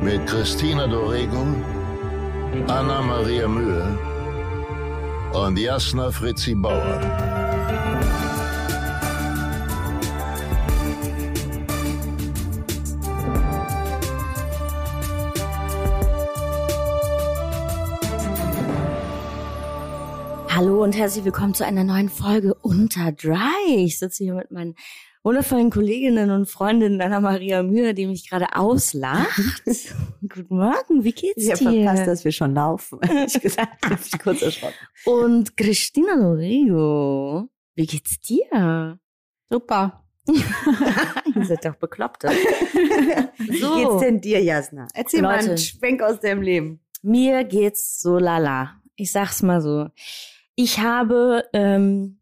mit Christina Dorego, Anna Maria Mühe und Jasna Fritzi Bauer. Hallo und herzlich willkommen zu einer neuen Folge Unter Dry. Ich sitze hier mit meinen wundervollen Kolleginnen und Freundinnen Anna-Maria Mühe, die mich gerade auslacht. Guten Morgen, wie geht's ich dir? Ich habe verpasst, dass wir schon laufen. ich gesagt, ich bin kurz erschrocken. Und Christina Lorego, wie geht's dir? Super. Ihr seid doch bekloppt. so. Wie geht's denn dir, Jasna? Erzähl Leute. mal einen Schwenk aus deinem Leben. Mir geht's so lala. Ich sag's mal so. Ich habe ähm,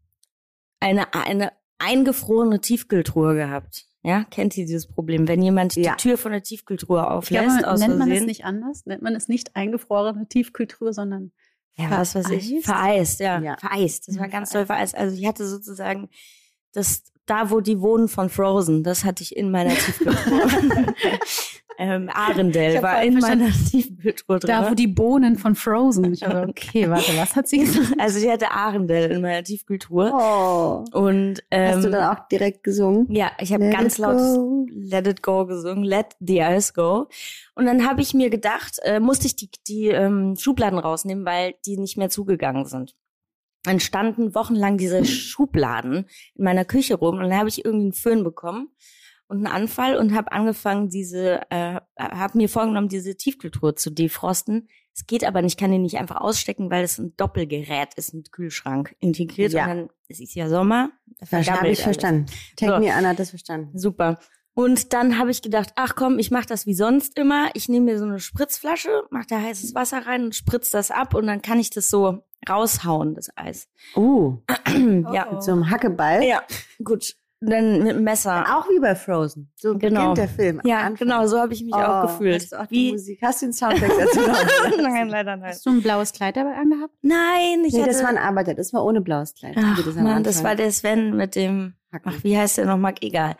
eine, eine eingefrorene Tiefkühltruhe gehabt. Ja, kennt ihr dieses Problem? Wenn jemand Ja. die Tür von der Tiefkühltruhe auflässt, glaube, nennt man es nicht anders? Nennt man es nicht eingefrorene Tiefkühltruhe, sondern Ja, was weiß ich. Vereist? Ja. Ja. Vereist. Das war ganz toll vereist. Also ich hatte sozusagen das, da wo die wohnen von Frozen, das hatte ich in meiner Tiefkühltruhe. ähm, Arendelle war in meiner Tiefkühltruhe drin. da, wo die Bohnen von Frozen. Ich habe, okay, warte, was hat sie gesagt? also ich hatte Arendelle in meiner Tiefkühltruhe. Oh. Und ähm, Hast du dann auch direkt gesungen? Ja, ich habe ganz laut go. Let It Go gesungen, Let the Ice Go. Und dann habe ich mir gedacht, äh, musste ich die, die ähm, Schubladen rausnehmen, weil die nicht mehr zugegangen sind. Dann standen wochenlang diese Schubladen in meiner Küche rum und dann habe ich irgendwie einen Föhn bekommen und einen Anfall und habe angefangen, diese, äh, habe mir vorgenommen, diese Tiefkühltruhe zu defrosten. Es geht aber nicht, ich kann die nicht einfach ausstecken, weil es ein Doppelgerät ist mit Kühlschrank integriert. Ja. Und dann, es ist ja Sommer. da Das habe ich verstanden. Take So. me, Anna hat das verstanden. Super. Und dann habe ich gedacht, ach komm, ich mache das wie sonst immer. Ich nehme mir so eine Spritzflasche, mache da heißes Wasser rein und spritz das ab und dann kann ich das so raushauen, das Eis. Uh, ja. mit so einem Hackeball. Ja, gut. Dann mit dem Messer. Auch wie bei Frozen. So Genau. beginnt der Film. Ja, Anfang. genau, so habe ich mich auch Oh, gefühlt. Hast du auch die Wie? Musik? Hast du den Soundtrack dazu noch? nein, leider nein. Hast du ein blaues Kleid dabei angehabt? Nein, ich Nee, hatte... das war ein Arbeiter, das war ohne blaues Kleid. Ach, das Mann, das war der Sven mit dem Hacken. Ach, wie heißt der nochmal? Egal.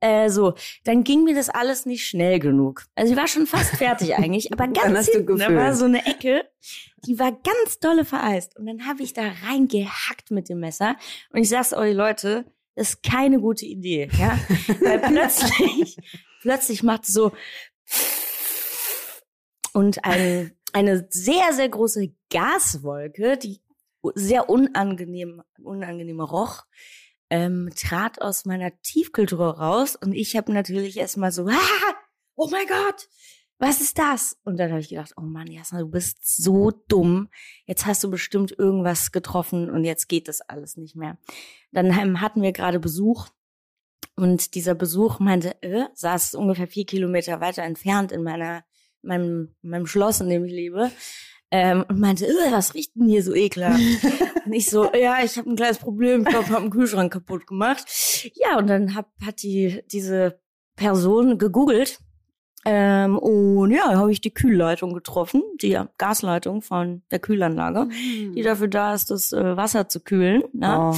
Äh, so, dann ging mir das alles nicht schnell genug. Also ich war schon fast fertig eigentlich, aber ganz hinten, da war so eine Ecke, die war ganz dolle vereist. Und dann habe ich da reingehackt mit dem Messer. Und ich sag's euch, Leute, das ist keine gute Idee, ja? Weil plötzlich, plötzlich macht es so und eine, eine sehr, sehr große Gaswolke, die sehr unangenehm, unangenehm roch, ähm, trat aus meiner Tiefkühltruhe raus und ich habe natürlich erstmal so, ah, oh mein Gott, was ist das? Und dann habe ich gedacht, oh Mann, Jasna, du bist so dumm. Jetzt hast du bestimmt irgendwas getroffen und jetzt geht das alles nicht mehr. Dann ähm, hatten wir gerade Besuch und dieser Besuch meinte, äh, saß ungefähr vier Kilometer weiter entfernt in meiner, meinem, meinem Schloss, in dem ich lebe. Ähm, und meinte, äh, was riecht denn hier so ekelhaft? und ich so, ja, ich habe ein kleines Problem, ich glaube, ich habe einen Kühlschrank kaputt gemacht. Ja, und dann hab, hat die diese Person gegoogelt ähm, und ja, habe ich die Kühlleitung getroffen, die Gasleitung von der Kühlanlage, die dafür da ist, das äh, Wasser zu kühlen. Ne? Oh.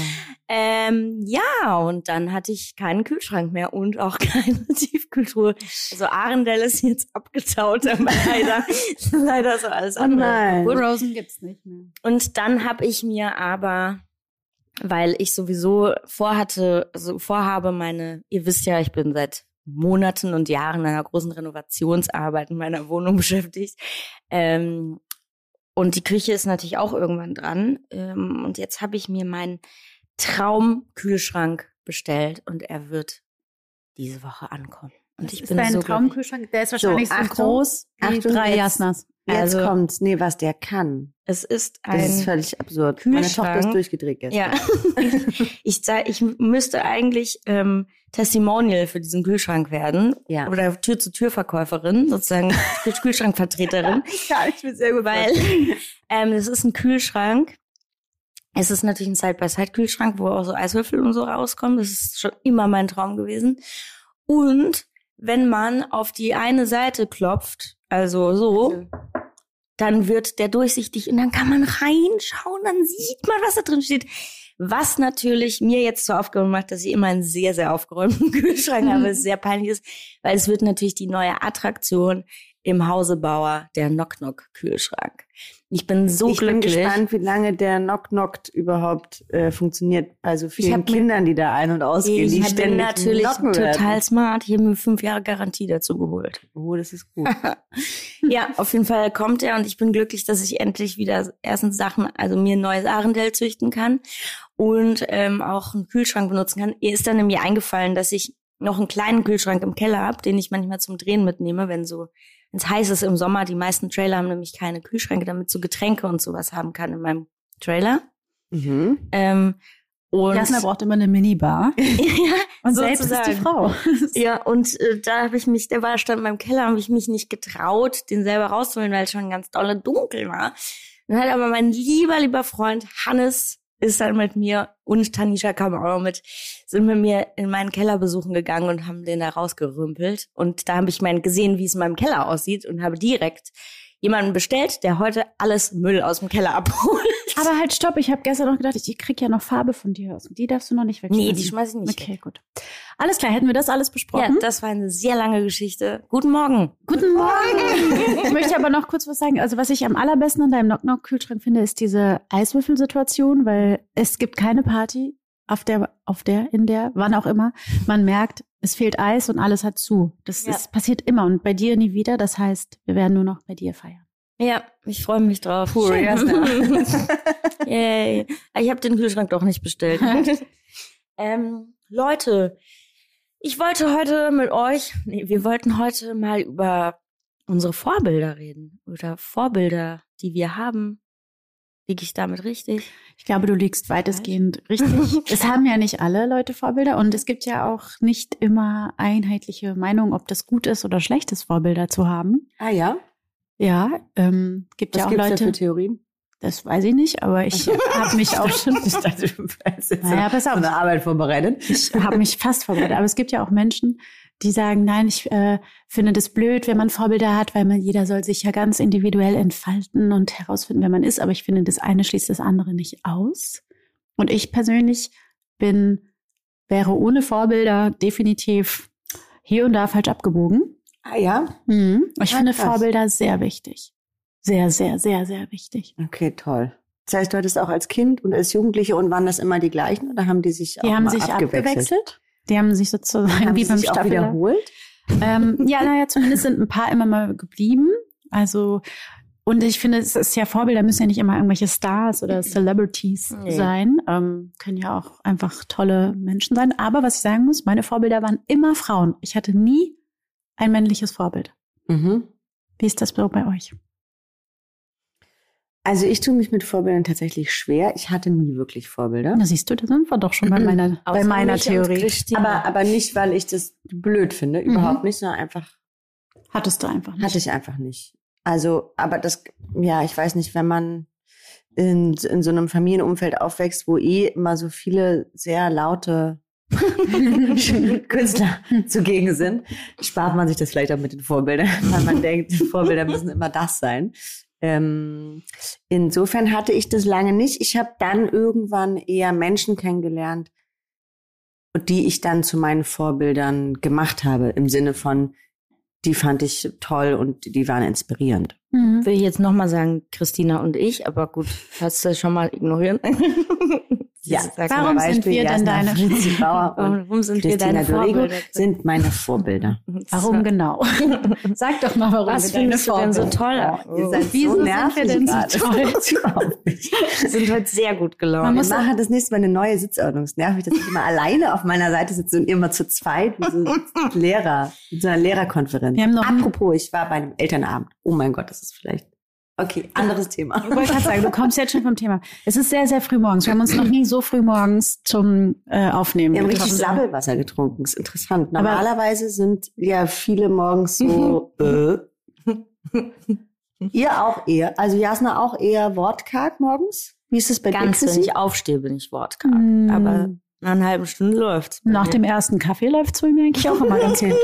Ähm, ja, und dann hatte ich keinen Kühlschrank mehr und auch keine Tiefkühltruhe. Also Arendelle ist jetzt abgetaut, aber leider, leider so alles Oh andere. nein. Frozen gibt's nicht mehr. Und dann habe ich mir aber, weil ich sowieso vorhatte, also vorhabe, meine, ihr wisst ja, ich bin seit Monaten und Jahren in einer großen Renovationsarbeit in meiner Wohnung beschäftigt. Ähm, und die Küche ist natürlich auch irgendwann dran. Ähm, und jetzt habe ich mir meinen Traumkühlschrank bestellt und er wird diese Woche ankommen. Und ich ist bin dein so Traumkühlschrank, der ist wahrscheinlich so, Achtung, groß wie Achtung, drei jetzt- Jasnas. Jetzt Also- kommt's. Nee, was der kann. Es ist Das ein ist völlig absurd. Meine Kühlschrank. Tochter ist durchgedreht gestern. Ja. ich, ich müsste eigentlich ähm, Testimonial für diesen Kühlschrank werden. Ja. Oder Tür-zu-Tür-Verkäuferin, sozusagen Kühl- Kühlschrankvertreterin. Ja, ich bin sehr gut. weil ähm, es ist ein Kühlschrank. Es ist natürlich ein Side-by-Side-Kühlschrank, wo auch so Eiswürfel und so rauskommen. Das ist schon immer mein Traum gewesen. Und wenn man auf die eine Seite klopft, also so, dann wird der durchsichtig und dann kann man reinschauen, dann sieht man, was da drin steht. Was natürlich mir jetzt zur Aufgabe macht, dass ich immer einen sehr, sehr aufgeräumten Kühlschrank habe, ist sehr peinlich ist, weil es wird natürlich die neue Attraktion im Hause Bauer, der Knock-Knock-Kühlschrank. Ich bin so ich bin glücklich. gespannt, wie lange der Knock-Knockt überhaupt äh, funktioniert. Also Ich vielen hab mir- Kindern, die da ein- und ausgehen, die Ich bin natürlich total werden. smart. Ich habe mir fünf Jahre Garantie dazu geholt. Oh, das ist gut. Ja, auf jeden Fall kommt er und ich bin glücklich, dass ich endlich wieder erstens Sachen, also mir ein neues Arendelle züchten kann und ähm, auch einen Kühlschrank benutzen kann. Ihr ist dann nämlich eingefallen, dass ich noch einen kleinen Kühlschrank im Keller habe, den ich manchmal zum Drehen mitnehme, wenn so es heiß ist im Sommer. Die meisten Trailer haben nämlich keine Kühlschränke, damit so Getränke und sowas haben kann in meinem Trailer. Mhm. Ähm, und Jasna braucht immer eine Minibar. ja, Und selbst ist die Frau. Ja, und äh, da habe ich mich, der war stand in meinem Keller, habe ich mich nicht getraut, den selber rauszuholen, weil es schon ganz dolle dunkel war. Dann hat aber mein lieber, lieber Freund Hannes ist dann mit mir und Tanisha kam auch mit, sind mit mir in meinen Keller besuchen gegangen und haben den da rausgerümpelt. Und da habe ich mein gesehen, wie es in meinem Keller aussieht und habe direkt jemanden bestellt, der heute alles Müll aus dem Keller abholt. Aber halt, stopp, ich habe gestern noch gedacht, ich krieg ja noch Farbe von dir aus. Die darfst du noch nicht wegschmeißen. Nee, die schmeiß ich nicht Okay, gut. Alles klar, hätten wir das alles Ja, besprochen? das war eine sehr lange Geschichte. Guten Morgen. Guten Morgen. ich möchte aber noch kurz was sagen. Also was ich am allerbesten an deinem Knock-Knock-Kühlschrank finde, ist diese Eiswürfelsituation, weil es gibt keine Party auf der, auf der, in der, wann auch immer. Man merkt, es fehlt Eis und alles hat zu. Das Ja. ist, passiert immer und bei dir nie wieder. Das heißt, wir werden nur noch bei dir feiern. Ja, ich freue mich drauf. Cool. Yay. Ich habe den Kühlschrank doch nicht bestellt. ähm, Leute, ich wollte heute mit euch, nee, wir wollten heute mal über unsere Vorbilder reden. Oder Vorbilder, die wir haben. Liege ich damit richtig? Ich glaube, du liegst weitestgehend richtig. es haben ja nicht alle Leute Vorbilder und es gibt ja auch nicht immer einheitliche Meinungen, ob das gut ist oder schlecht ist, Vorbilder zu haben. Ah ja? Ja, ähm, gibt Was ja auch gibt's da Leute, für Theorien? das weiß ich nicht, aber ich habe mich auch schon, Ich dachte, Naja, pass auf. eine Arbeit vorbereitet. ich habe mich fast vorbereitet. Aber es gibt ja auch Menschen, die sagen, nein, ich äh, finde das blöd, wenn man Vorbilder hat, weil man jeder soll sich ja ganz individuell entfalten und herausfinden, wer man ist. Aber ich finde, das eine schließt das andere nicht aus. Und ich persönlich bin, wäre ohne Vorbilder definitiv hier und da falsch abgebogen. Ah ja? Mhm. Ich Ah, finde krass. Vorbilder sehr wichtig. Sehr, sehr, sehr, sehr wichtig. Okay, toll. Das heißt, du hattest auch als Kind und als Jugendliche und waren das immer die gleichen oder haben die sich Die auch haben sich abgewechselt. Die haben sich sozusagen Haben wie beim Staffel wiederholt? ähm, ja, naja, zumindest sind ein paar immer mal geblieben. Also, und ich finde, es ist ja Vorbilder müssen ja nicht immer irgendwelche Stars oder Celebrities Nee. sein. Ähm, können ja auch einfach tolle Menschen sein. Aber was ich sagen muss, meine Vorbilder waren immer Frauen. Ich hatte nie ein männliches Vorbild. Mhm. Wie ist das so bei euch? Also ich tue mich mit Vorbildern tatsächlich schwer. Ich hatte nie wirklich Vorbilder. Na, siehst du, da sind wir doch schon bei meiner, bei meiner Theorie. Aber, aber nicht, weil ich das blöd finde, überhaupt nicht, sondern einfach Hattest du einfach nicht. hatte ich einfach nicht. Also, aber das, ja, ich weiß nicht, wenn man in, in so einem Familienumfeld aufwächst, wo eh immer so viele sehr laute Künstler zugegen sind, spart man sich das vielleicht auch mit den Vorbildern, weil man denkt, Vorbilder müssen immer das sein. Ähm, insofern hatte ich das lange nicht. Ich habe dann irgendwann eher Menschen kennengelernt, die ich dann zu meinen Vorbildern gemacht habe, im Sinne von, die fand ich toll und die waren inspirierend. Mhm. Will ich jetzt nochmal sagen, Christina und ich, aber gut, kannst du das schon mal ignorieren. Ja, Sag Warum mal, sind wir denn deine- Bauer und warum sind wir Christina deine Dorego Vorbilder? sind meine Vorbilder. Warum genau? Sag doch mal, warum Was wir deine findest du denn so Vorbilder- toll? Oh, ihr seid Wieso so sind wir denn so toll? Wir sind heute sehr gut gelaunt. Man Wir muss machen das nächste Mal eine neue Sitzordnung. Es nervt mich, dass ich immer alleine auf meiner Seite sitze und immer zu zweit wie so Lehrer, mit so einer Lehrerkonferenz. Wir Apropos, ich war bei einem Elternabend. Oh mein Gott, das ist vielleicht. Okay, anderes Thema. Ich wollte gerade sagen, du kommst jetzt schon vom Thema. Es ist sehr, sehr früh morgens. Wir haben uns noch nie so früh morgens zum äh, Aufnehmen Wir haben richtig getroffen. Sabbelwasser getrunken. Ist interessant. Normalerweise sind ja viele morgens so, äh. Ihr auch eher. Also Jasna auch eher wortkarg morgens? Wie ist es bei Ganz, dir, wenn Chrissy? ich aufstehe, bin ich wortkarg. Mm. Aber nach einer halben Stunde läuft's. Nach mir. dem ersten Kaffee läuft es bei mir eigentlich auch immer ganz gut.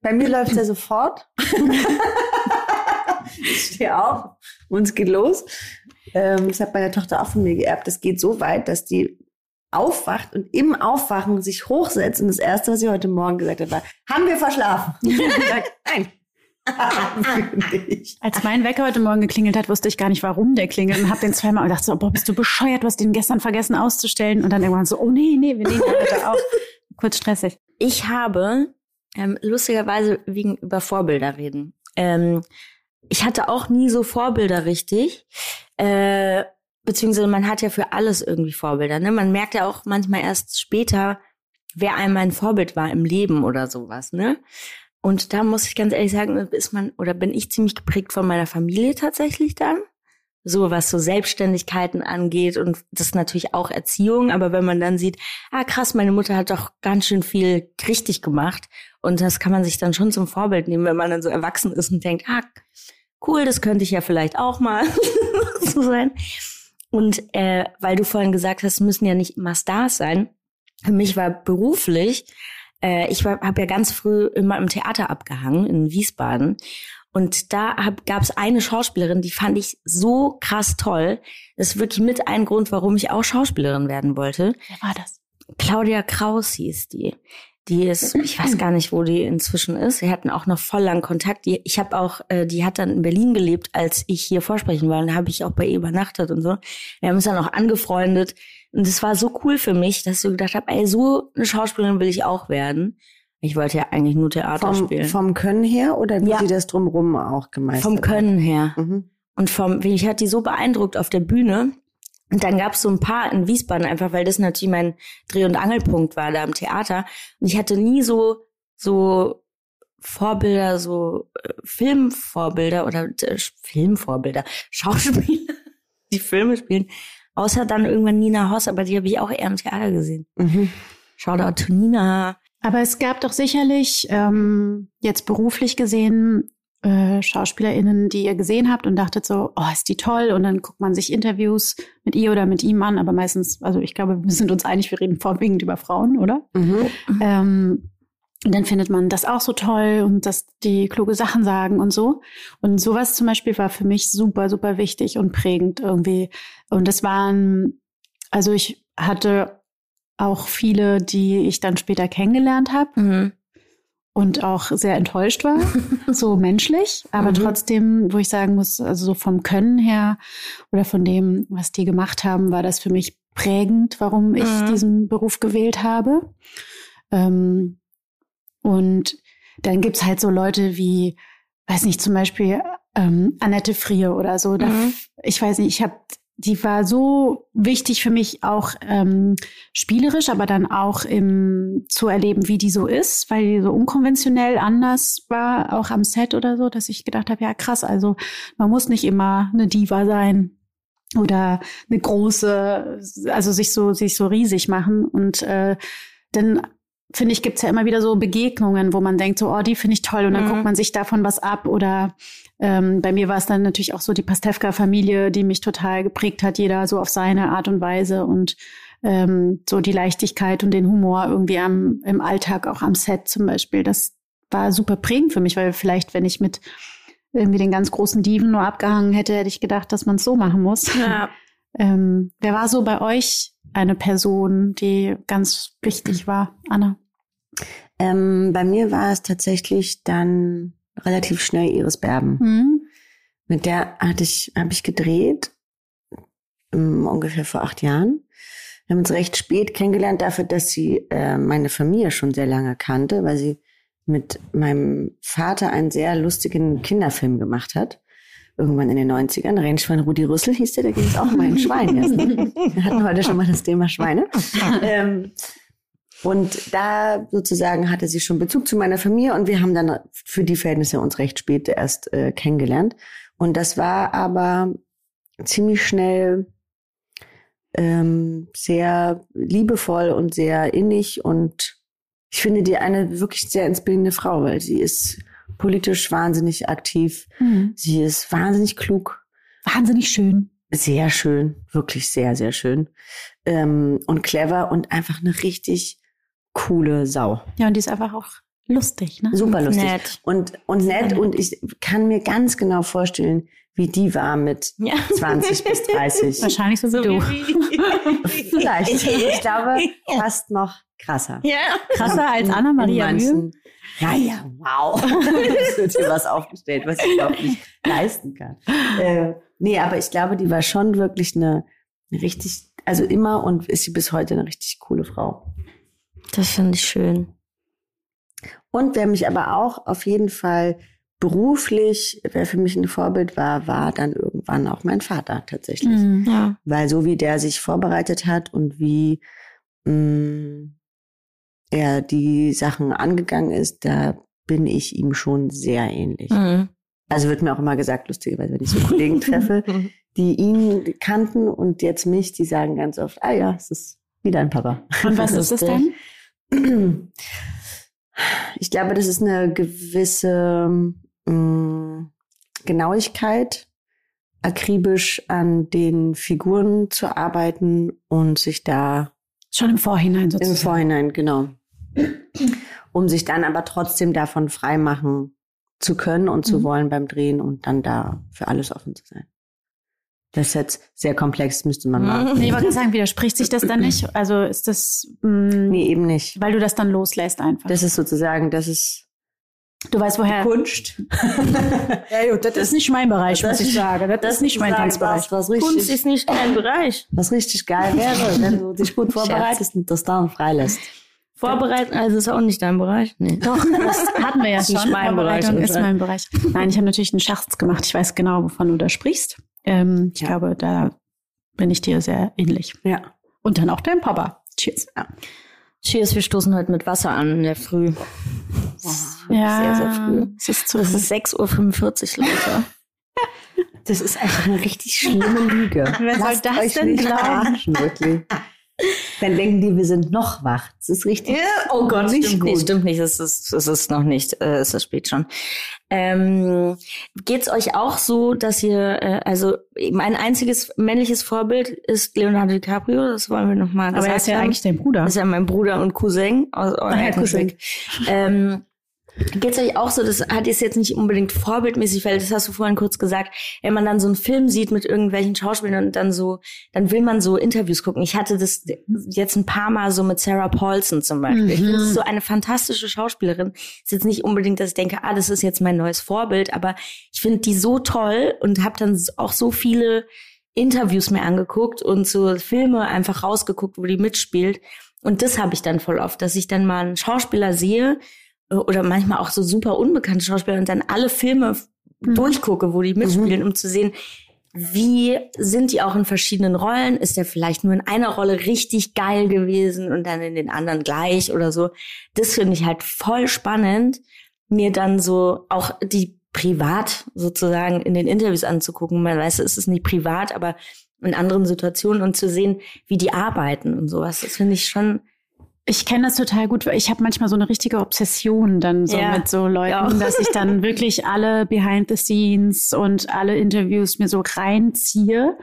Bei mir läuft er sofort. ich stehe auf und es geht los. Ähm, das hat meine Tochter auch von mir geerbt. Das geht so weit, dass die aufwacht und im Aufwachen sich hochsetzt. Und das Erste, was sie heute Morgen gesagt hat, war, haben wir verschlafen? Ich hab gesagt, Nein. Als mein Wecker heute Morgen geklingelt hat, wusste ich gar nicht, warum der klingelt und habe den zweimal und dachte so, boah, bist du bescheuert, du hast den gestern vergessen auszustellen und dann irgendwann so, oh nee, nee, wir nehmen den bitte auf. Kurz stressig. Ich habe ähm, lustigerweise wegen über Vorbilder reden. Ähm, ich hatte auch nie so Vorbilder richtig. Äh, beziehungsweise man hat ja für alles irgendwie Vorbilder. Ne? Man merkt ja auch manchmal erst später, wer einem ein Vorbild war im Leben oder sowas. Ne? Und da muss ich ganz ehrlich sagen, ist man oder bin ich ziemlich geprägt von meiner Familie tatsächlich dann. So was so Selbstständigkeiten angeht und das ist natürlich auch Erziehung, aber wenn man dann sieht, ah krass, meine Mutter hat doch ganz schön viel richtig gemacht und das kann man sich dann schon zum Vorbild nehmen, wenn man dann so erwachsen ist und denkt, ah cool, das könnte ich ja vielleicht auch mal so sein. Und äh, weil du vorhin gesagt hast, müssen ja nicht immer Stars sein. Für mich war beruflich, äh, ich habe ja ganz früh immer im Theater abgehangen in Wiesbaden. Und da gab es eine Schauspielerin, die fand ich so krass toll. Das ist wirklich mit ein Grund, warum ich auch Schauspielerin werden wollte. Wer war das? Claudia Kraus hieß die. Die ist, ich weiß gar nicht, wo die inzwischen ist. Wir hatten auch noch voll lang Kontakt. Die, ich habe auch, äh, die hat dann in Berlin gelebt, als ich hier vorsprechen war. Und da habe ich auch bei ihr übernachtet und so. Wir haben uns dann auch angefreundet. Und es war so cool für mich, dass ich gedacht habe, ey, so eine Schauspielerin will ich auch werden. Ich wollte ja eigentlich nur Theater Vom, spielen. vom Können her oder wie Ja. sie das drumrum auch gemeistert Vom Können her. hat? Mhm. Und vom, ich hatte die so beeindruckt auf der Bühne. Und dann gab's so ein paar in Wiesbaden, einfach weil das natürlich mein Dreh- und Angelpunkt war da im Theater. Und ich hatte nie so, so Vorbilder, so äh, Filmvorbilder oder äh, Filmvorbilder, Schauspieler, die Filme spielen. Außer dann irgendwann Nina Hoss, aber die habe ich auch eher im Theater gesehen. Mhm. Shoutout to Nina. Aber es gab doch sicherlich ähm, jetzt beruflich gesehen äh, SchauspielerInnen, die ihr gesehen habt und dachtet so, oh, ist die toll. Und dann guckt man sich Interviews mit ihr oder mit ihm an. Aber meistens, also ich glaube, wir sind uns einig, wir reden vorwiegend über Frauen, oder? Mhm. Ähm, und dann findet man das auch so toll und dass die kluge Sachen sagen und so. Und sowas zum Beispiel war für mich super, super wichtig und prägend irgendwie. Und das waren, also ich hatte auch viele, die ich dann später kennengelernt habe Mhm. Und auch sehr enttäuscht war, so menschlich, aber Mhm. trotzdem, wo ich sagen muss, also so vom Können her oder von dem, was die gemacht haben, war das für mich prägend, warum ich Mhm. diesen Beruf gewählt habe. Ähm, und dann gibt's halt so Leute wie, weiß nicht, zum Beispiel ähm, Annette Frier oder so. Da, Mhm. Ich weiß nicht, ich habe die war so wichtig für mich auch ähm, spielerisch, aber dann auch im zu erleben, wie die so ist, weil die so unkonventionell anders war, auch am Set oder so, dass ich gedacht habe, ja krass, also man muss nicht immer eine Diva sein oder eine große, also sich so sich so riesig machen. Und äh, dann finde ich, gibt's ja immer wieder so Begegnungen, wo man denkt, so, oh, die finde ich toll und dann Mhm. guckt man sich davon was ab oder ähm, bei mir war es dann natürlich auch so die Pastewka-Familie, die mich total geprägt hat, jeder so auf seine Art und Weise und ähm, so die Leichtigkeit und den Humor irgendwie am, im Alltag, auch am Set zum Beispiel. Das war super prägend für mich, weil vielleicht, wenn ich mit irgendwie den ganz großen Diven nur abgehangen hätte, hätte ich gedacht, dass man es so machen muss. Ja. Ähm, wer war so bei euch eine Person, die ganz wichtig war, Anna? Ähm, bei mir war es tatsächlich dann relativ schnell Iris Berben. Hm? Mit der hatte ich, habe ich gedreht, um, ungefähr vor acht Jahren. Wir haben uns recht spät kennengelernt dafür, dass sie äh, meine Familie schon sehr lange kannte, weil sie mit meinem Vater einen sehr lustigen Kinderfilm gemacht hat. Irgendwann in den 90ern. Rennschwein Rudi Rüssel hieß der, da ging es auch um ein Schwein. Wir hatten heute schon mal das Thema Schweine. ähm, und da sozusagen hatte sie schon Bezug zu meiner Familie und wir haben dann für die Verhältnisse uns recht spät erst äh, kennengelernt. Und das war aber ziemlich schnell ähm, sehr liebevoll und sehr innig und ich finde die eine wirklich sehr inspirierende Frau, weil sie ist politisch wahnsinnig aktiv. Mhm. Sie ist wahnsinnig klug. Wahnsinnig schön. Sehr schön, wirklich sehr, sehr schön. Ähm, und clever und einfach eine richtig coole Sau. Ja, und die ist einfach auch lustig, ne? Super lustig. Nett. Und, und nett. nett. Und ich kann mir ganz genau vorstellen, wie die war mit ja. 20 bis 30. Wahrscheinlich so wie du. Vielleicht. Ich glaube, ja. fast noch krasser. Ja. Krasser als Anna-Maria Mühe. Ja, ja, wow. das wird hier was aufgestellt, was ich überhaupt nicht leisten kann. Äh, nee, aber ich glaube, die war schon wirklich eine, eine richtig, also immer und ist sie bis heute eine richtig coole Frau. Das finde ich schön. Und wer mich aber auch auf jeden Fall beruflich, wer für mich ein Vorbild war, war dann irgendwann auch mein Vater tatsächlich. Mhm, ja. Weil so wie der sich vorbereitet hat und wie mh, mm, er die Sachen angegangen ist, da bin ich ihm schon sehr ähnlich. Mhm. Also wird mir auch immer gesagt, lustigerweise, wenn ich so Kollegen treffe, die ihn kannten und jetzt mich, die sagen ganz oft, ah ja, es ist wieder ein Papa. Und was ist das denn? Ich glaube, das ist eine gewisse mh, mm, Genauigkeit, akribisch an den Figuren zu arbeiten und sich da schon im Vorhinein sozusagen. Im Vorhinein, genau. Um sich dann aber trotzdem davon freimachen zu können und zu mhm. wollen beim Drehen und dann da für alles offen zu sein. Das ist jetzt sehr komplex, müsste man mal. Nee, ich wollte sagen, widerspricht sich das dann nicht? Also ist das. Mh, mm, nee, eben nicht. Weil du das dann loslässt einfach. Das ist sozusagen, das ist. Du weißt woher. Kunst. ja, gut, das ist nicht mein Bereich, muss ich sagen. Das, das ist nicht mein Tanzbereich. Was, was Kunst ist nicht dein Bereich. Was richtig geil wäre, wenn du dich gut vorbereitest und das dann freilässt. Vorbereiten, also ist auch nicht dein Bereich? Nee. Doch, das hatten wir ja schon. Nicht mein Bereich. ist mein Bereich. Nein, ich habe natürlich einen Scherz gemacht. Ich weiß genau, wovon du da sprichst. Ähm, ich ja. glaube, da bin ich dir sehr ähnlich. Ja. Und dann auch dein Papa. Cheers. Ja. Cheers, wir stoßen heute mit Wasser an in der Früh. Ja, sehr, sehr früh. Es ist, zu das ist 6.45 Uhr, Leute. Das ist einfach eine richtig schlimme Lüge. Wer Lasst soll das denn glauben? Wirklich. Dann denken die, wir sind noch wach. Das ist richtig. Ja, oh Gott, nicht stimmt gut. nicht, stimmt nicht. Es ist, es ist noch nicht, äh, es ist spät schon. Ähm, geht's euch auch so, dass ihr, äh, also mein einziges männliches Vorbild ist Leonardo DiCaprio, das wollen wir nochmal Aber er ist ja eigentlich dein Bruder. Das ist ja mein Bruder und Cousin aus eurem ah, Cousin. Ähm, Geht's euch auch so, das hat jetzt jetzt nicht unbedingt vorbildmäßig, weil das hast du vorhin kurz gesagt, wenn man dann so einen Film sieht mit irgendwelchen Schauspielern und dann so, dann will man so Interviews gucken. Ich hatte das jetzt ein paar Mal so mit Sarah Paulson zum Beispiel. Mhm. Ich finde so eine fantastische Schauspielerin. Ist jetzt nicht unbedingt, dass ich denke, ah, das ist jetzt mein neues Vorbild, aber ich finde die so toll und habe dann auch so viele Interviews mir angeguckt und so Filme einfach rausgeguckt, wo die mitspielt. Und das habe ich dann voll oft, dass ich dann mal einen Schauspieler sehe, oder manchmal auch so super unbekannte Schauspieler und dann alle Filme mhm. durchgucke, wo die mitspielen, mhm. um zu sehen, wie sind die auch in verschiedenen Rollen? Ist der vielleicht nur in einer Rolle richtig geil gewesen und dann in den anderen gleich oder so? Das finde ich halt voll spannend, mir dann so auch die privat sozusagen in den Interviews anzugucken. Man weiß, es ist nicht privat, aber in anderen Situationen und zu sehen, wie die arbeiten und sowas. Das finde ich schon ich kenne das total gut, weil ich habe manchmal so eine richtige Obsession dann so ja, mit so Leuten, dass ich dann wirklich alle Behind the Scenes und alle Interviews mir so reinziehe.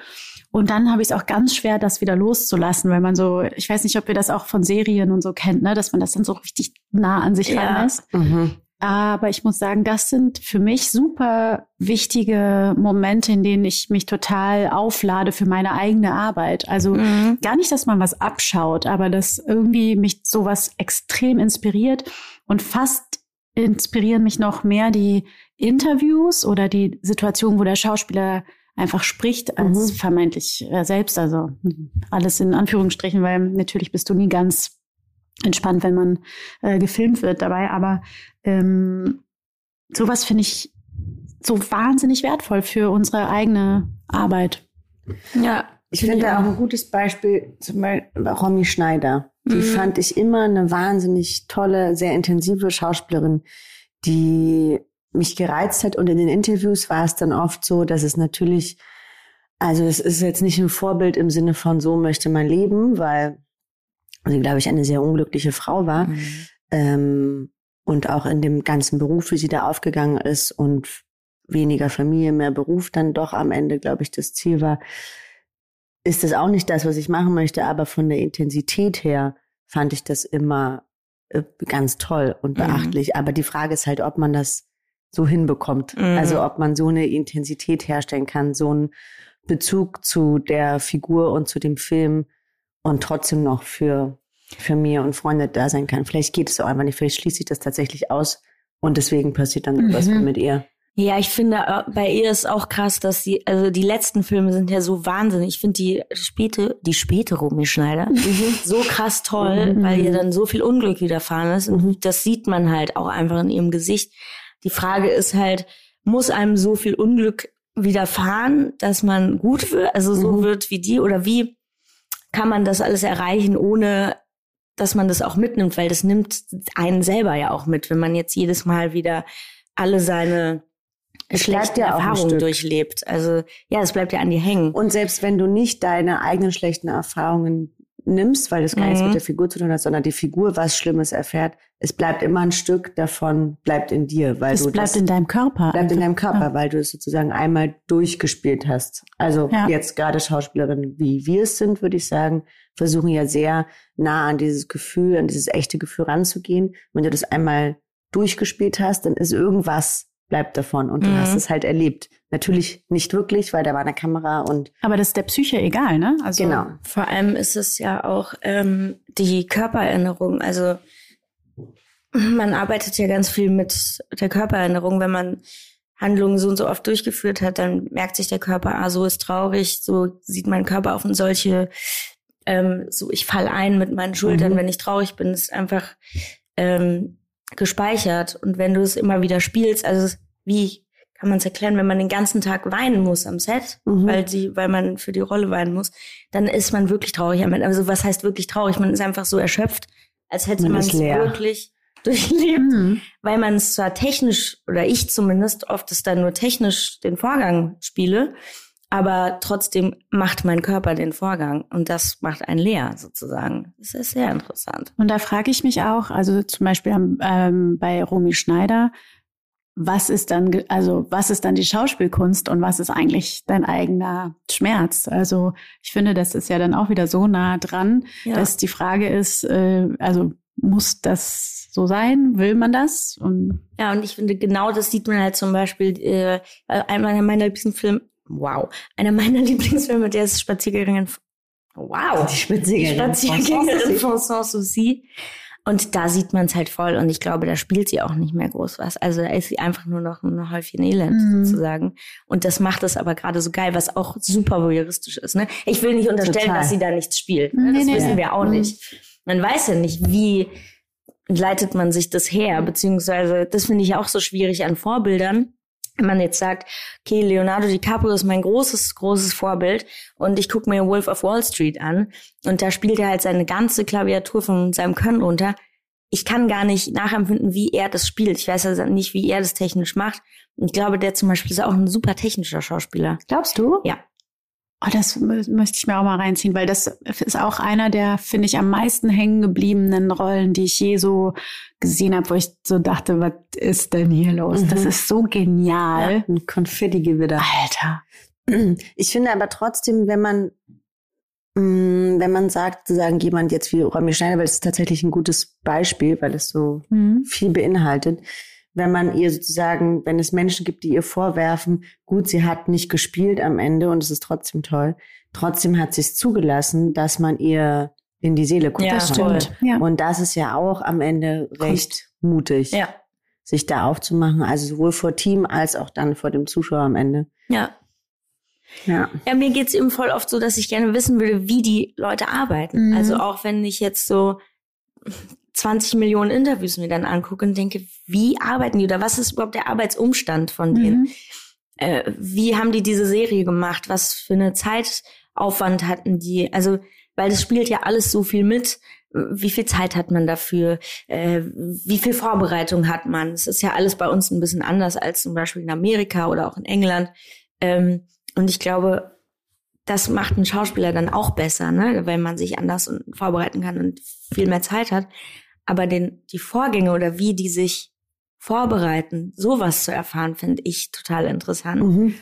Und dann habe ich es auch ganz schwer, das wieder loszulassen, weil man so, ich weiß nicht, ob ihr das auch von Serien und so kennt, ne, dass man das dann so richtig nah an sich ja. ranlässt. Mhm. Aber ich muss sagen, das sind für mich super wichtige Momente, in denen ich mich total auflade für meine eigene Arbeit. Also mhm. gar nicht, dass man was abschaut, aber dass irgendwie mich sowas extrem inspiriert und fast inspirieren mich noch mehr die Interviews oder die Situation, wo der Schauspieler einfach spricht als Mhm. vermeintlich äh, selbst. Also alles in Anführungsstrichen, weil natürlich bist du nie ganz entspannt, wenn man äh, gefilmt wird dabei. Aber ähm, sowas finde ich so wahnsinnig wertvoll für unsere eigene Arbeit. Ja. Ich finde auch ein gutes Beispiel zum Beispiel Romy Schneider. Die Mhm. fand ich immer eine wahnsinnig tolle, sehr intensive Schauspielerin, die mich gereizt hat. Und in den Interviews war es dann oft so, dass es natürlich, also es ist jetzt nicht ein Vorbild im Sinne von so möchte man leben, weil sie, glaube ich, eine sehr unglückliche Frau war. Mhm. Ähm, und auch in dem ganzen Beruf, wie sie da aufgegangen ist und weniger Familie, mehr Beruf dann doch am Ende, glaube ich, das Ziel war, ist das auch nicht das, was ich machen möchte, aber von der Intensität her fand ich das immer äh, ganz toll und Mhm. beachtlich. Aber die Frage ist halt, ob man das so hinbekommt. Mhm. Also ob man so eine Intensität herstellen kann, so einen Bezug zu der Figur und zu dem Film und trotzdem noch für Familie und Freunde da sein kann. Vielleicht geht es auch einfach nicht, vielleicht schließt sich das tatsächlich aus und deswegen passiert dann Mhm. mit ihr. Ja, ich finde, äh, bei ihr ist auch krass, dass sie, also die letzten Filme sind ja so wahnsinnig. Ich finde die späte, die späte Romy Schneider so krass toll, Mhm. weil ihr dann so viel Unglück widerfahren ist. Und Mhm. das sieht man halt auch einfach in ihrem Gesicht. Die Frage ist halt, muss einem so viel Unglück widerfahren, dass man gut wird, also so Mhm. wird wie die, oder wie kann man das alles erreichen, ohne dass man das auch mitnimmt, weil das nimmt einen selber ja auch mit, wenn man jetzt jedes Mal wieder alle seine Es schlechten ja Erfahrungen durchlebt. Also ja, es bleibt ja an dir hängen. Und selbst wenn du nicht deine eigenen schlechten Erfahrungen nimmst, weil das gar nichts Mhm. mit der Figur zu tun hat, sondern die Figur was Schlimmes erfährt, es bleibt immer ein Stück davon, bleibt in dir, weil Es du bleibt das in deinem Körper. bleibt in deinem Körper, Ja. weil du es sozusagen einmal durchgespielt hast. Also Ja. jetzt gerade Schauspielerinnen, wie wir es sind, würde ich sagen, versuchen ja sehr nah an dieses Gefühl, an dieses echte Gefühl ranzugehen. Wenn du das einmal durchgespielt hast, dann ist irgendwas bleibt davon und du Mhm. hast es halt erlebt. Natürlich nicht wirklich, weil da war eine Kamera und Aber das ist der Psyche egal, ne? Also, genau. Vor allem ist es ja auch ähm, die Körpererinnerung. Also man arbeitet ja ganz viel mit der Körpererinnerung. Wenn man Handlungen so und so oft durchgeführt hat, dann merkt sich der Körper, ah, so ist traurig, so sieht mein Körper auf und solche, ähm, so ich fall ein mit meinen Schultern, Mhm. wenn ich traurig bin, ist einfach ähm, gespeichert. Und wenn du es immer wieder spielst, also wie kann man es erklären, wenn man den ganzen Tag weinen muss am Set, Mhm. weil die, weil man für die Rolle weinen muss, dann ist man wirklich traurig. am Ende. Also was heißt wirklich traurig? Man ist einfach so erschöpft, als hätte Man man ist es leer. wirklich durchlebt, Mhm. weil man es zwar technisch oder ich zumindest oft es dann nur technisch den Vorgang spiele, aber trotzdem macht mein Körper den Vorgang und das macht einen leer sozusagen. Das ist sehr interessant. Und da frage ich mich auch, also zum Beispiel ähm, bei Romy Schneider, was ist dann, also was ist dann die Schauspielkunst und was ist eigentlich dein eigener Schmerz? Also ich finde, das ist ja dann auch wieder so nah dran, Ja. dass die Frage ist, äh, also muss das so sein? Will man das? Und Ja, und ich finde, genau das sieht man halt zum Beispiel, äh, einer meiner Lieblingsfilme, wow, einer meiner Lieblingsfilme, der ist Spaziergängerin, wow, Die Spaziergängerin. Spaziergängerin von Sanssouci. Und da sieht man es halt voll. Und ich glaube, da spielt sie auch nicht mehr groß was. Also da ist sie einfach nur noch ein Häufchen Elend Mhm. sozusagen. Und das macht es aber gerade so geil, was auch super voyeuristisch ist. Ne? Ich will nicht unterstellen, Total. dass sie da nichts spielt. Ne? Nee, Das nee. wissen wir auch Mhm. nicht. Man weiß ja nicht, wie leitet man sich das her, beziehungsweise das finde ich auch so schwierig an Vorbildern. Wenn man jetzt sagt, okay, Leonardo DiCaprio ist mein großes, großes Vorbild und ich gucke mir Wolf of Wall Street an und da spielt er halt seine ganze Klaviatur von seinem Können runter. Ich kann gar nicht nachempfinden, wie er das spielt. Ich weiß also nicht, wie er das technisch macht. Und ich glaube, der zum Beispiel ist auch ein super technischer Schauspieler. Glaubst du? Ja. Oh, das mü- müsste ich mir auch mal reinziehen, weil das ist auch einer der, finde ich, am meisten hängen gebliebenen Rollen, die ich je so gesehen habe, wo ich so dachte, was ist denn hier los? Mhm. Das ist so genial. Ein Konfettigewitter. Alter. Ich finde aber trotzdem, wenn man, mh, wenn man sagt, sozusagen jemand jetzt wie Romy Schneider, weil es ist tatsächlich ein gutes Beispiel, weil es so Mhm. viel beinhaltet, wenn man ihr sozusagen, wenn es Menschen gibt, die ihr vorwerfen, gut, sie hat nicht gespielt am Ende und es ist trotzdem toll, trotzdem hat sie es zugelassen, dass man ihr in die Seele guckt. Ja, Das stimmt. Ja. Und das ist ja auch am Ende recht mutig, Ja. sich da aufzumachen, also sowohl vor Team als auch dann vor dem Zuschauer am Ende. Ja. Ja. Ja, mir geht's eben voll oft so, dass ich gerne wissen würde, wie die Leute arbeiten. Mhm. Also auch wenn ich jetzt so 20 Millionen Interviews mir dann angucke und denke, wie arbeiten die oder was ist überhaupt der Arbeitsumstand von denen? Mhm. Äh, wie haben die diese Serie gemacht? Was für eine Zeitaufwand hatten die? Also, weil das spielt ja alles so viel mit. Wie viel Zeit hat man dafür? Äh, wie viel Vorbereitung hat man? Es ist ja alles bei uns ein bisschen anders als zum Beispiel in Amerika oder auch in England. Ähm, und ich glaube, das macht einen Schauspieler dann auch besser, ne? weil man sich anders vorbereiten kann und viel mehr Zeit hat. Aber den, die Vorgänge oder wie die sich vorbereiten, sowas zu erfahren, finde ich total interessant. Mhm.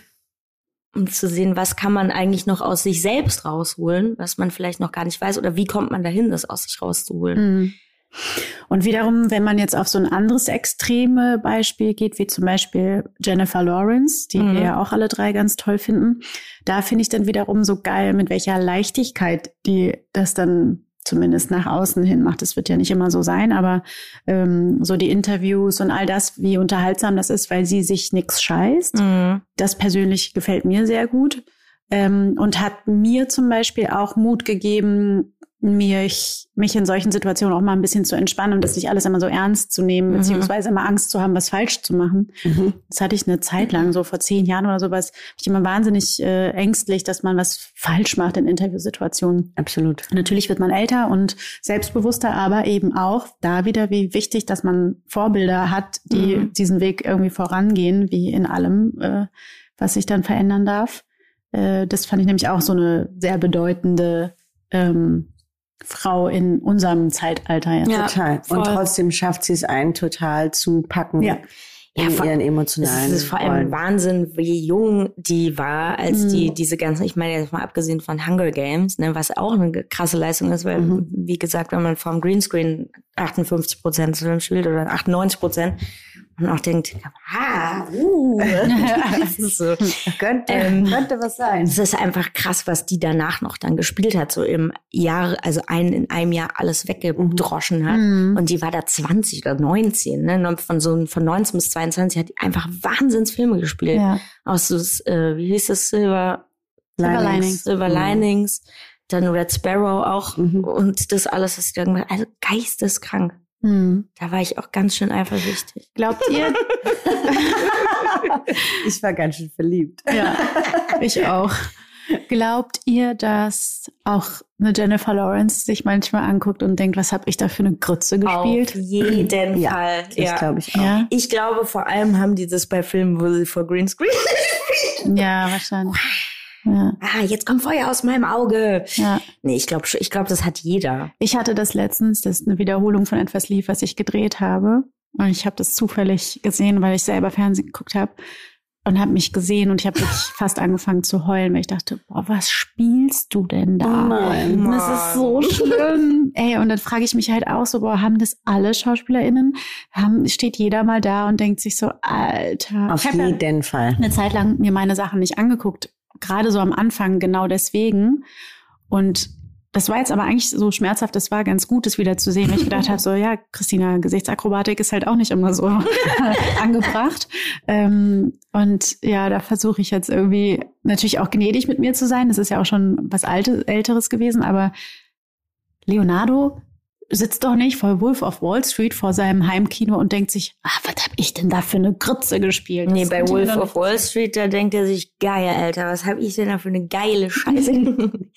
Um zu sehen, was kann man eigentlich noch aus sich selbst rausholen, was man vielleicht noch gar nicht weiß, oder wie kommt man dahin, das aus sich rauszuholen. Mhm. Und wiederum, wenn man jetzt auf so ein anderes extreme Beispiel geht, wie zum Beispiel Jennifer Lawrence, die Mhm. wir ja auch alle drei ganz toll finden, da finde ich dann wiederum so geil, mit welcher Leichtigkeit die das dann zumindest nach außen hin macht. Das wird ja nicht immer so sein, aber ähm, so die Interviews und all das, wie unterhaltsam das ist, weil sie sich nix scheißt. Mhm. Das persönlich gefällt mir sehr gut ähm, und hat mir zum Beispiel auch Mut gegeben, mich, mich in solchen Situationen auch mal ein bisschen zu entspannen und das nicht alles immer so ernst zu nehmen, Mhm. beziehungsweise immer Angst zu haben, was falsch zu machen. Mhm. Das hatte ich eine Zeit lang, so vor zehn Jahren oder sowas, ich immer wahnsinnig äh, ängstlich, dass man was falsch macht in Interviewsituationen. Absolut. Natürlich wird man älter und selbstbewusster, aber eben auch da wieder, wie wichtig, dass man Vorbilder hat, die Mhm. diesen Weg irgendwie vorangehen, wie in allem, äh, was sich dann verändern darf. Äh, das fand ich nämlich auch so eine sehr bedeutende ähm, Frau in unserem Zeitalter jetzt. Ja, Total. Und voll. trotzdem schafft sie es ein, total zu packen Ja. in Ja, vor- ihren Es emotionalen ist vor allem Rollen. Wahnsinn, wie jung die war, als Mhm. die diese ganzen, ich meine jetzt mal abgesehen von Hunger Games, ne, was auch eine krasse Leistung ist, weil, Mhm. wie gesagt, wenn man vom Greenscreen 58 Prozent zu dem spielt oder 98 Prozent und auch denkt, ah, uh, das ist so. Könnte, Ähm, könnte was sein. Es ist einfach krass, was die danach noch dann gespielt hat, so im Jahr, also ein, in einem Jahr alles weggedroschen hat. Mhm. Und die war da 20 oder 19, ne? Von so von 19 bis 22 hat die einfach Wahnsinnsfilme gespielt. Ja. Aus so, äh, wie hieß das, Silver, Silver Linings. Silver Linings, dann Red Sparrow auch Mhm. und das alles, was sie da gemacht. Also geisteskrank. Mhm. Da war ich auch ganz schön eifersüchtig. Glaubt ihr? Ich war ganz schön verliebt. ja, ich auch. Glaubt ihr, dass auch eine Jennifer Lawrence sich manchmal anguckt und denkt, was habe ich da für eine Grütze gespielt? Auf jeden Ja, Fall. Das Ja. glaube ich auch. Ja, Ich glaube, vor allem haben die das bei Filmen, wo sie vor Greenscreen ja, wahrscheinlich. Ja, Ah, jetzt kommt Feuer aus meinem Auge. ja. Nee, ich glaube, ich glaube, das hat jeder. Ich hatte das letztens, das ist eine Wiederholung von etwas lief, was ich gedreht habe. Und ich habe das zufällig gesehen, weil ich selber Fernsehen geguckt habe und habe mich gesehen und ich habe wirklich fast angefangen zu heulen, weil ich dachte, boah, was spielst du denn da? Oh nein. Das ist so schlimm. Ey, und dann frage ich mich halt auch so, boah, haben das alle SchauspielerInnen? Haben, steht jeder mal da und denkt sich so, Alter. Auf ich hab ja jeden Fall. eine Zeit lang mir meine Sachen nicht angeguckt. Gerade so am Anfang genau deswegen. Und das war jetzt aber eigentlich so schmerzhaft, das war ganz gut, das wieder zu sehen, weil ich gedacht habe, so ja, Christina, Gesichtsakrobatik ist halt auch nicht immer so angebracht. Ähm, und ja, da versuche ich jetzt irgendwie natürlich auch gnädig mit mir zu sein. Das ist ja auch schon was Alte, Älteres gewesen, aber Leonardo sitzt doch nicht vor Wolf of Wall Street vor seinem Heimkino und denkt sich, ah, was hab ich denn da für eine Grütze gespielt? Nee, Das bei konnte mir Wolf of Wall Street, da denkt er sich, geil, Alter, was habe ich denn da für eine geile Scheiße? Und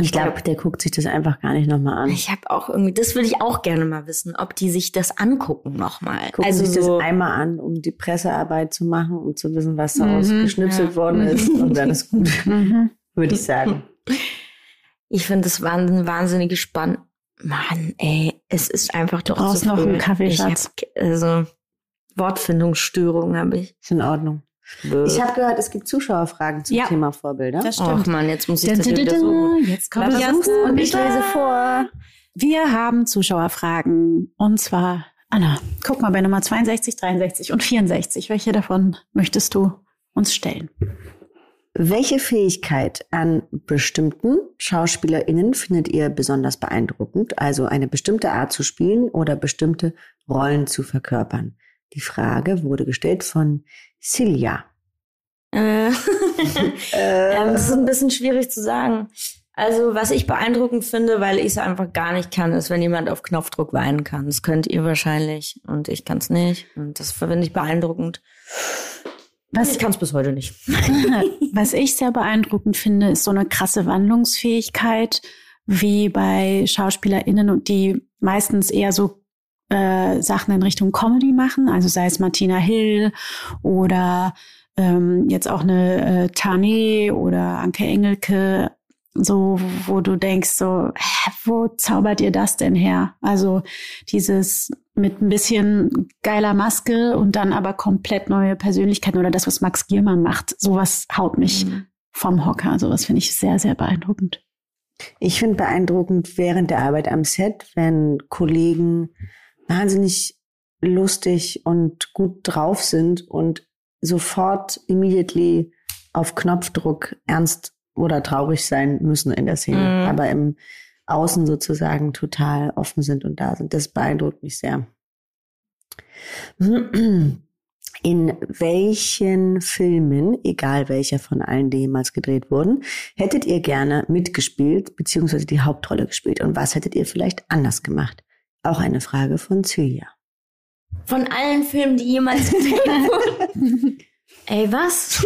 ich glaube, der guckt sich das einfach gar nicht nochmal an. ich habe auch irgendwie, das würde ich auch gerne mal wissen, ob die sich das angucken nochmal. Gucken Also sich das so, einmal an, um die Pressearbeit zu machen, um zu wissen, was Mhm, daraus geschnipselt ja. worden ist. Und dann ist gut, Mhm. würde ich sagen. ich finde das wahnsinn, wahnsinnig spannend. Mann, ey, es ist einfach doch brauchst zu noch einen Kaffeeschatz. Ich hab, also Wortfindungsstörungen habe ich. Ist in Ordnung. Ich habe gehört, es gibt Zuschauerfragen zum Ja. Thema Vorbilder. Das Ach stimmt. man, jetzt muss ich Dun, das hier dun, wieder suchen. Jetzt kommt das du? und ich Da. lese vor. Wir haben Zuschauerfragen. Und zwar, Anna, guck mal bei Nummer 62, 63 und 64. Welche davon möchtest du uns stellen? Welche Fähigkeit an bestimmten SchauspielerInnen findet ihr besonders beeindruckend? Also eine bestimmte Art zu spielen oder bestimmte Rollen zu verkörpern? Die Frage wurde gestellt von Silja. Äh, ähm, das ist ein bisschen schwierig zu sagen. Also, was ich beeindruckend finde, weil ich es einfach gar nicht kann, ist, wenn jemand auf Knopfdruck weinen kann. Das könnt ihr wahrscheinlich und ich kann es nicht. Und das finde ich beeindruckend. Was, ich kann es bis heute nicht. Was ich sehr beeindruckend finde, ist so eine krasse Wandlungsfähigkeit, wie bei SchauspielerInnen, und die meistens eher so äh, Sachen in Richtung Comedy machen, also sei es Martina Hill oder ähm, jetzt auch eine äh, Tane oder Anke Engelke, so wo du denkst, so, hä, wo zaubert ihr das denn her? Also dieses mit ein bisschen geiler Maske und dann aber komplett neue Persönlichkeiten oder das, was Max Giermann macht, sowas haut mich mhm. vom Hocker. Sowas finde ich sehr, sehr beeindruckend. Ich finde beeindruckend während der Arbeit am Set, wenn Kollegen wahnsinnig lustig und gut drauf sind und sofort immediately auf Knopfdruck ernst oder traurig sein müssen in der Szene, mhm. aber im Außen sozusagen total offen sind und da sind. Das beeindruckt mich sehr. In welchen Filmen, egal welcher von allen, die jemals gedreht wurden, hättet ihr gerne mitgespielt, beziehungsweise die Hauptrolle gespielt? Und was hättet ihr vielleicht anders gemacht? Auch eine Frage von Celia. Von allen Filmen, die jemals gedreht wurden. Ey, was?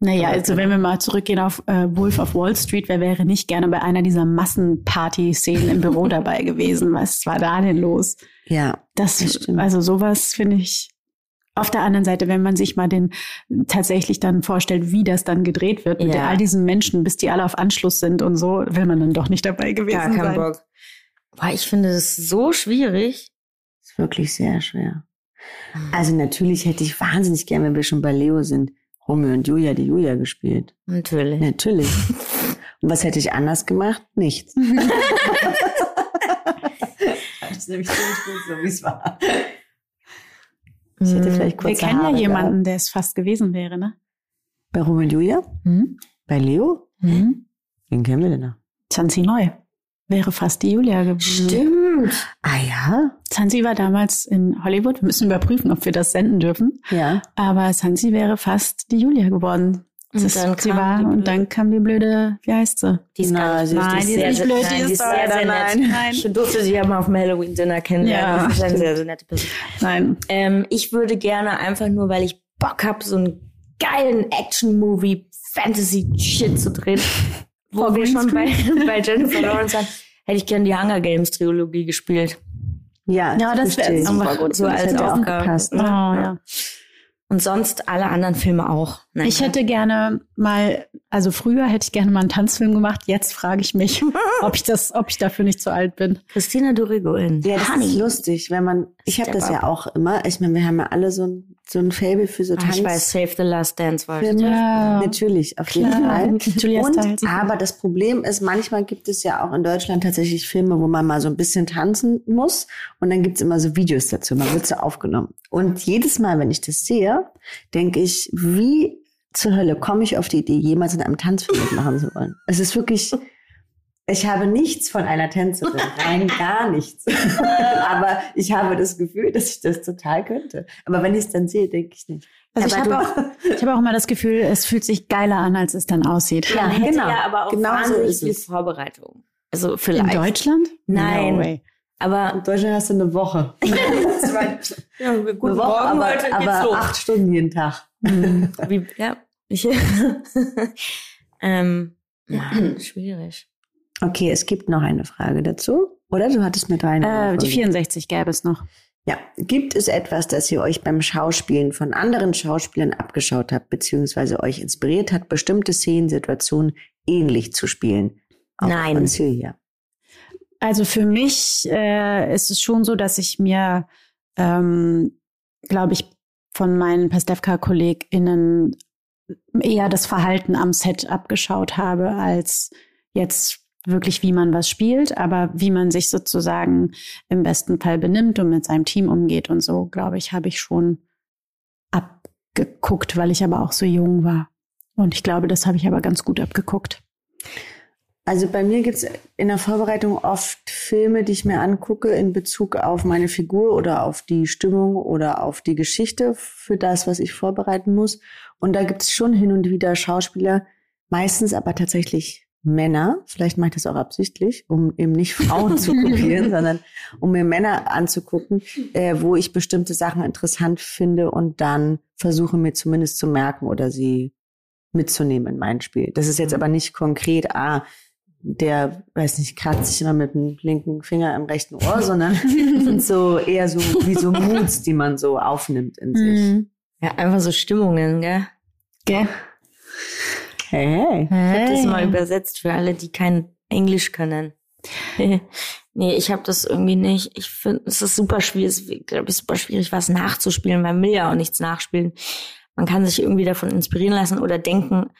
Naja, also wenn wir mal zurückgehen auf äh, Wolf of Wall Street, wer wäre nicht gerne bei einer dieser Massenparty-Szenen im Büro dabei gewesen? Was war da denn los? Ja. Das, das also sowas finde ich. Auf der anderen Seite, wenn man sich mal den tatsächlich dann vorstellt, wie das dann gedreht wird, ja. mit all diesen Menschen, bis die alle auf Anschluss sind und so, will man dann doch nicht dabei gewesen Gar kein sein. Bock. Boah, ich finde das so schwierig. ist wirklich sehr schwer. Also natürlich hätte ich wahnsinnig gerne, wenn wir schon bei Leo sind, Romeo und Julia, die Julia gespielt. Natürlich. Natürlich. Und was hätte ich anders gemacht? Nichts. das ist nämlich ziemlich gut, so wie es war. Ich hätte hm, vielleicht kurz Wir kennen ja jemanden, der es fast gewesen wäre, ne? Bei Romeo und Julia? Mhm. Bei Leo? Mhm. Wen kennen wir denn noch? Zanzi Neu wäre fast die Julia gewesen. Stimmt. Ah ja. Sansi war damals in Hollywood. Wir müssen überprüfen, ob wir das senden dürfen. Ja. Aber Sansi wäre fast die Julia geworden. Und dann, sie war, und dann kam die blöde, wie heißt sie? Die ist Na, sie nein, die ist nicht blöd, die ist sehr, sehr nett. Nein. Ich durfte sie ja mal auf dem Halloween-Dinner kennenlernen. Ja, das ist eine sehr, sehr nette Person. Nein. Ähm, ich würde gerne einfach nur, weil ich Bock habe, so einen geilen Action-Movie, Fantasy-Shit zu drehen, wo wir schon bei, bei Jennifer Lawrence waren, hätte ich gerne die Hunger Games Trilogie gespielt. Ja, ja das wäre super gut. So als Aufgabe. Gepasst, ne? oh, ja. Und sonst alle anderen Filme auch. Nein, ich hätte gerne mal, also früher hätte ich gerne mal einen Tanzfilm gemacht. Jetzt frage ich mich, ob ich das, ob ich dafür nicht zu alt bin. Christina Dorigoin. Ja, das Honey. ist lustig, wenn man, ich habe das ja auch immer. Ich meine, wir haben ja alle so ein, so ein Fable für so Tanz. Ach, ich weiß, Save the Last Dance war ja. Natürlich, auf jeden Fall. Und, aber das Problem ist, manchmal gibt es ja auch in Deutschland tatsächlich Filme, wo man mal so ein bisschen tanzen muss. Und dann gibt's immer so Videos dazu. Man wird so aufgenommen. Und jedes Mal, wenn ich das sehe, denke ich, wie zur Hölle komme ich auf die Idee, jemals in einem Tanzfilm mitmachen zu wollen? Es ist wirklich, ich habe nichts von einer Tänzerin, rein gar nichts. Aber ich habe das Gefühl, dass ich das total könnte. Aber wenn ich es dann sehe, denke ich nicht. Also ich habe auch, ich habe auch immer das Gefühl, es fühlt sich geiler an, als es dann aussieht. Ja, genau. Ja, aber auch genau so viel Vorbereitung. Also vielleicht. In Deutschland? Nein. No aber in Deutschland hast du eine Woche. ja, eine Woche, aber, aber acht Stunden jeden Tag. Mhm. Wie, ja, ich, ähm, ja, schwierig. Okay, es gibt noch eine Frage dazu. Oder du hattest mit rein. Äh, die 64 gäbe es noch. Ja, gibt es etwas, das ihr euch beim Schauspielen von anderen Schauspielern abgeschaut habt, beziehungsweise euch inspiriert hat, bestimmte Szenen, Situationen ähnlich zu spielen? Auch Nein. Von Silja. Also für mich äh, ist es schon so, dass ich mir, ähm, glaube ich, von meinen Pastewka-KollegInnen eher das Verhalten am Set abgeschaut habe, als jetzt wirklich, wie man was spielt, aber wie man sich sozusagen im besten Fall benimmt und mit seinem Team umgeht und so, glaube ich, habe ich schon abgeguckt, weil ich aber auch so jung war. Und ich glaube, das habe ich aber ganz gut abgeguckt. Also bei mir gibt's in der Vorbereitung oft Filme, die ich mir angucke in Bezug auf meine Figur oder auf die Stimmung oder auf die Geschichte für das, was ich vorbereiten muss. Und da gibt's schon hin und wieder Schauspieler, meistens aber tatsächlich Männer, vielleicht mache ich das auch absichtlich, um eben nicht Frauen zu kopieren, sondern um mir Männer anzugucken, äh, wo ich bestimmte Sachen interessant finde und dann versuche mir zumindest zu merken oder sie mitzunehmen in mein Spiel. Das ist jetzt aber nicht konkret, ah, der, weiß nicht, kratzt sich immer mit dem linken Finger im rechten Ohr, sondern sind so eher so wie so Moods, die man so aufnimmt in sich. Mhm. Ja, einfach so Stimmungen, gell? Gell? Hey, hey. Ich habe das mal übersetzt für alle, die kein Englisch können. nee, ich habe das irgendwie nicht. Ich finde, es ist super schwierig, es ist, glaube ich, super schwierig, was nachzuspielen. Man will ja auch nichts nachspielen. Man kann sich irgendwie davon inspirieren lassen oder denken,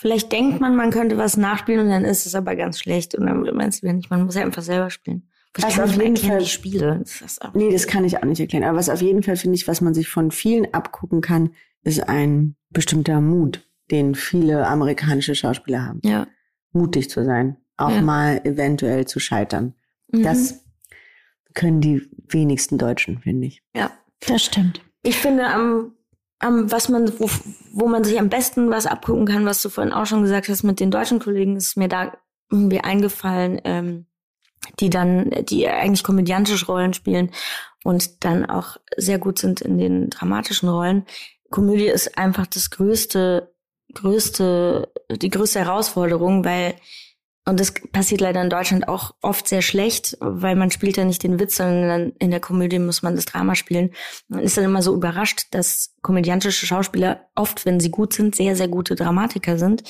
Vielleicht denkt man, man könnte was nachspielen und dann ist es aber ganz schlecht und dann meinst du wieder nicht. Man muss ja einfach selber spielen. Was Was kann auf ich jeden erklären, Fall- die Spiele. Das Nee, das kann ich auch nicht erklären. Aber was auf jeden Fall finde ich, was man sich von vielen abgucken kann, ist ein bestimmter Mut, den viele amerikanische Schauspieler haben. Ja. Mutig zu sein, auch Ja. mal eventuell zu scheitern. Mhm. Das können die wenigsten Deutschen, finde ich. ja. Das stimmt. Ich finde, am, am, was man, wo, wo man sich am besten was abgucken kann, was du vorhin auch schon gesagt hast mit den deutschen Kollegen, ist mir da irgendwie eingefallen, ähm, die dann, die eigentlich komödiantische Rollen spielen und dann auch sehr gut sind in den dramatischen Rollen. Komödie ist einfach das größte, größte, die größte Herausforderung, weil und das passiert leider in Deutschland auch oft sehr schlecht, weil man spielt ja nicht den Witz, sondern in der Komödie muss man das Drama spielen. Man ist dann immer so überrascht, dass komödiantische Schauspieler oft, wenn sie gut sind, sehr, sehr gute Dramatiker sind.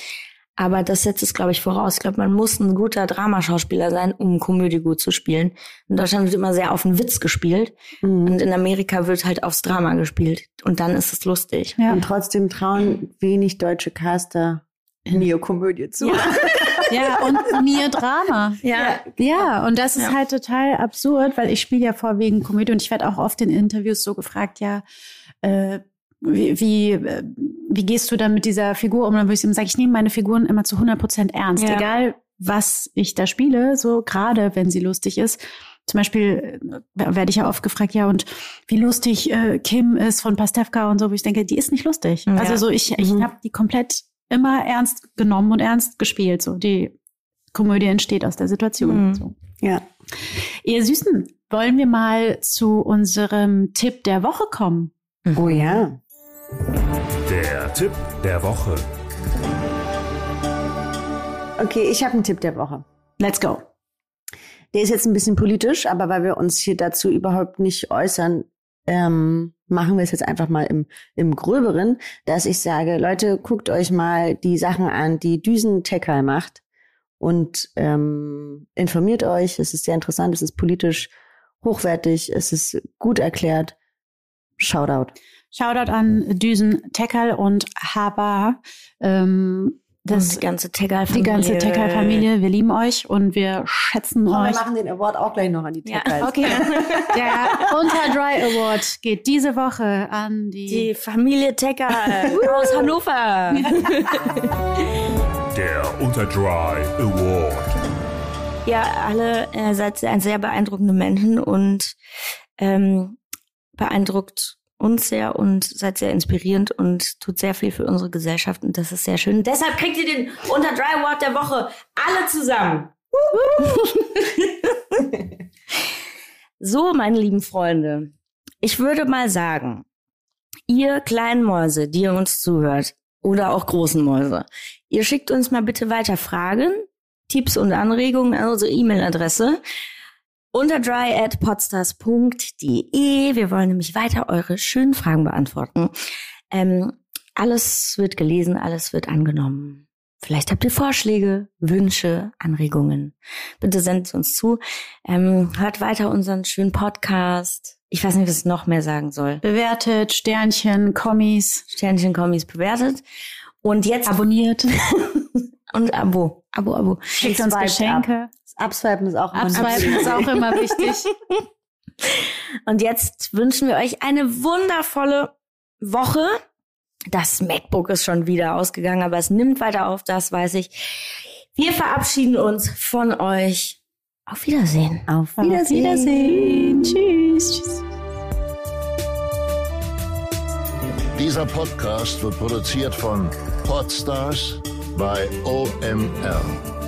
Aber das setzt es, glaube ich, voraus. Ich glaube, man muss ein guter Dramaschauspieler sein, um Komödie gut zu spielen. In Deutschland wird immer sehr auf den Witz gespielt Mhm. und in Amerika wird halt aufs Drama gespielt. Und dann ist es lustig. Ja. Und trotzdem trauen wenig deutsche Caster mir Komödie zu. Ja, und mir Drama. Ja. Ja, und das ist Ja. halt total absurd, weil ich spiele ja vorwiegend Komödie und ich werde auch oft in Interviews so gefragt, ja, äh, wie, wie, äh, wie gehst du dann mit dieser Figur um? Dann würde ich ihm sagen, ich nehme meine Figuren immer zu 100 Prozent ernst, Ja. egal was ich da spiele, so gerade wenn sie lustig ist. Zum Beispiel äh, werde ich ja oft gefragt, ja, und wie lustig äh, Kim ist von Pastewka und so, wo ich denke, die ist nicht lustig. Ja. Also so, ich, ich Mhm. habe die komplett immer ernst genommen und ernst gespielt. So, die Komödie entsteht aus der Situation. Mhm. So. Ja. Ihr Süßen, wollen wir mal zu unserem Tipp der Woche kommen? Oh ja. Der Tipp der Woche. Okay, ich habe einen Tipp der Woche. Let's go. Der ist jetzt ein bisschen politisch, aber weil wir uns hier dazu überhaupt nicht äußern, ähm, machen wir es jetzt einfach mal im, im Gröberen, dass ich sage, Leute, guckt euch mal die Sachen an, die Düsen Tekal macht und ähm, informiert euch. Es ist sehr interessant, es ist politisch hochwertig, es ist gut erklärt. Shoutout. Shoutout an Düsen Tekal und Haber. Ähm, Das die ganze die Tegal-Familie. ganze Tekal-Familie. Wir lieben euch und wir schätzen wir euch. machen den Award auch gleich noch an die Ja, Tekals. Okay, der Unter Dry Award geht diese Woche an die, Die Familie Tecker aus Hannover. Der Unterdry Award. Ja, alle äh, seid sehr, sehr beeindruckende Menschen und ähm, beeindruckt uns sehr und seid sehr inspirierend und tut sehr viel für unsere Gesellschaft und das ist sehr schön. Deshalb kriegt ihr den Unter Dry Award der Woche alle zusammen. so, meine lieben Freunde, ich würde mal sagen, ihr kleinen Mäuse, die ihr uns zuhört, oder auch großen Mäuse, ihr schickt uns mal bitte weiter Fragen, Tipps und Anregungen an unsere E-Mail-Adresse unterdry at podstars.de. Wir wollen nämlich weiter eure schönen Fragen beantworten. Ähm, alles wird gelesen, alles wird angenommen. Vielleicht habt ihr Vorschläge, Wünsche, Anregungen. Bitte sendet sie uns zu. Ähm, hört weiter unseren schönen Podcast. Ich weiß nicht, was ich noch mehr sagen soll. bewertet, Sternchen, Kommis, Sternchen Kommis bewertet. Und jetzt abonniert, und Abo. Abo, Abo. schickt uns Geschenke. Das Abswipen ist auch immer Abswipen ist auch immer wichtig. Und jetzt wünschen wir euch eine wundervolle Woche. Das MacBook ist schon wieder ausgegangen, aber es nimmt weiter auf, das weiß ich. Wir verabschieden uns von euch. Auf Wiedersehen. Auf Wiedersehen. Auf Wiedersehen. Tschüss. Tschüss. Dieser Podcast wird produziert von Podstars bei OMR.